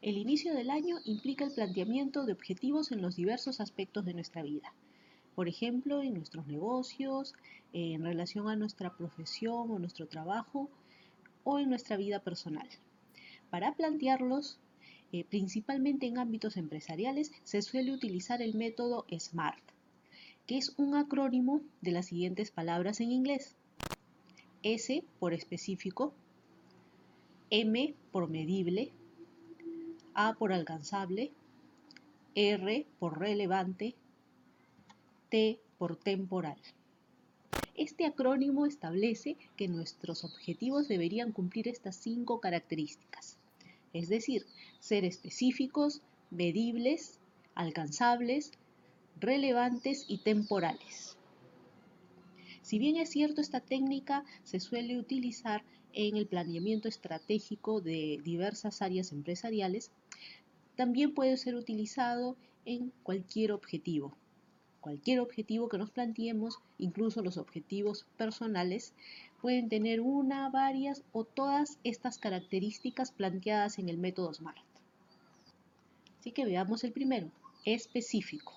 El inicio del año implica el planteamiento de objetivos en los diversos aspectos de nuestra vida. Por ejemplo, en nuestros negocios, en relación a nuestra profesión o nuestro trabajo o en nuestra vida personal. Para plantearlos, eh, principalmente en ámbitos empresariales, se suele utilizar el método SMART, que es un acrónimo de las siguientes palabras en inglés. S por específico, M por medible, A por alcanzable, R por relevante, T por temporal. Este acrónimo establece que nuestros objetivos deberían cumplir estas cinco características, es decir, ser específicos, medibles, alcanzables, relevantes y temporales. Si bien es cierto, esta técnica se suele utilizar en el planeamiento estratégico de diversas áreas empresariales, también puede ser utilizado en cualquier objetivo, Cualquier objetivo que nos planteemos, incluso los objetivos personales, pueden tener una, varias o todas estas características planteadas en el método SMART. Así que veamos el primero, específico.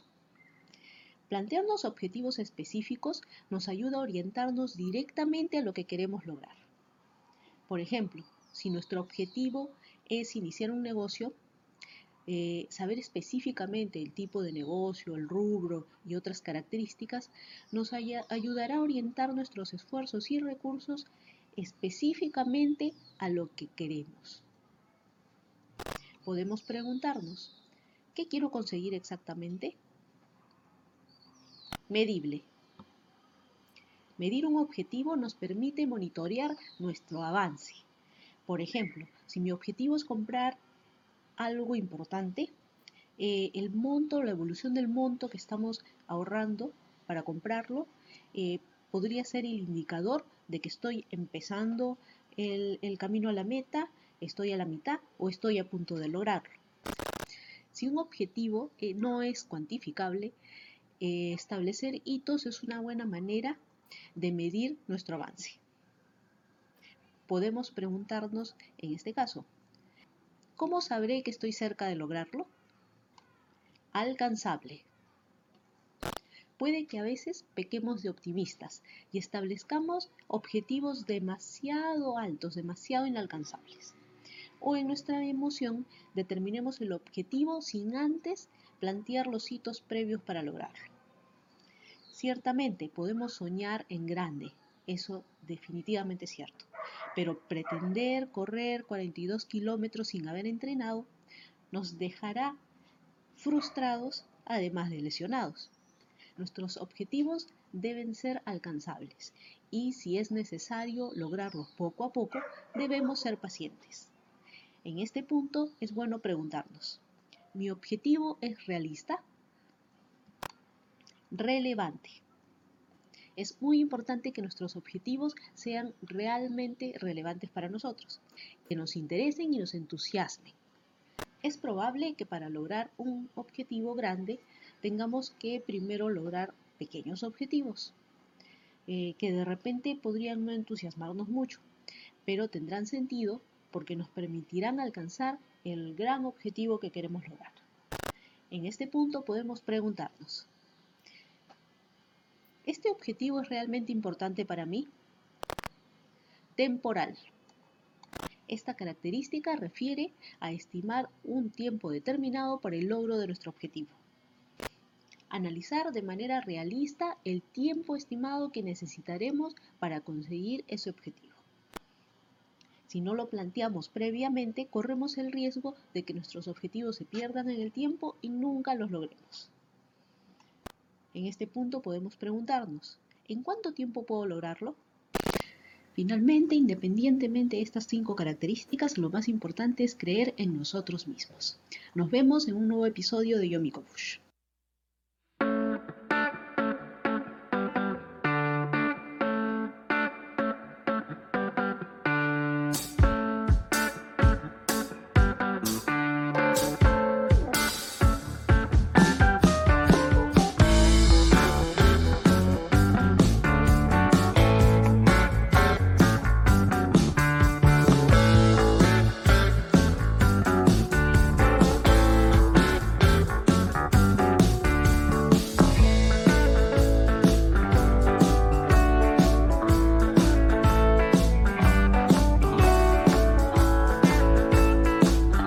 Plantearnos objetivos específicos nos ayuda a orientarnos directamente a lo que queremos lograr. Por ejemplo, si nuestro objetivo es iniciar un negocio, eh, saber específicamente el tipo de negocio, el rubro y otras características nos ayudará a orientar nuestros esfuerzos y recursos específicamente a lo que queremos. Podemos preguntarnos, ¿qué quiero conseguir exactamente? Medible. Medir un objetivo nos permite monitorear nuestro avance. Por ejemplo, si mi objetivo es comprar algo importante, eh, el monto, la evolución del monto que estamos ahorrando para comprarlo, eh, podría ser el indicador de que estoy empezando el, camino a la meta, estoy a la mitad o estoy a punto de lograrlo. Si un objetivo eh, no es cuantificable, establecer hitos es una buena manera de medir nuestro avance. Podemos preguntarnos en este caso, ¿Cómo sabré que estoy cerca de lograrlo? Alcanzable. Puede que a veces pequemos de optimistas y establezcamos objetivos demasiado altos, demasiado inalcanzables. O en nuestra emoción determinemos el objetivo sin antes plantear los hitos previos para lograrlo. Ciertamente podemos soñar en grande, eso definitivamente es cierto pero pretender correr 42 kilómetros sin haber entrenado nos dejará frustrados además de lesionados. Nuestros objetivos deben ser alcanzables y si es necesario lograrlos poco a poco, debemos ser pacientes. En este punto es bueno preguntarnos, ¿mi objetivo es realista? Relevante. Es muy importante que nuestros objetivos sean realmente relevantes para nosotros, que nos interesen y nos entusiasmen. Es probable que para lograr un objetivo grande tengamos que primero lograr pequeños objetivos, eh, que de repente podrían no entusiasmarnos mucho, pero tendrán sentido porque nos permitirán alcanzar el gran objetivo que queremos lograr. En este punto podemos preguntarnos, ¿Este objetivo es realmente importante para mí? Temporal. Esta característica refiere a estimar un tiempo determinado para el logro de nuestro objetivo. Analizar de manera realista el tiempo estimado que necesitaremos para conseguir ese objetivo. Si no lo planteamos previamente, corremos el riesgo de que nuestros objetivos se pierdan en el tiempo y nunca los logremos. En este punto podemos preguntarnos, ¿en cuánto tiempo puedo lograrlo? Finalmente, independientemente de estas cinco características, lo más importante es creer en nosotros mismos. Nos vemos en un nuevo episodio de Yomi Bush.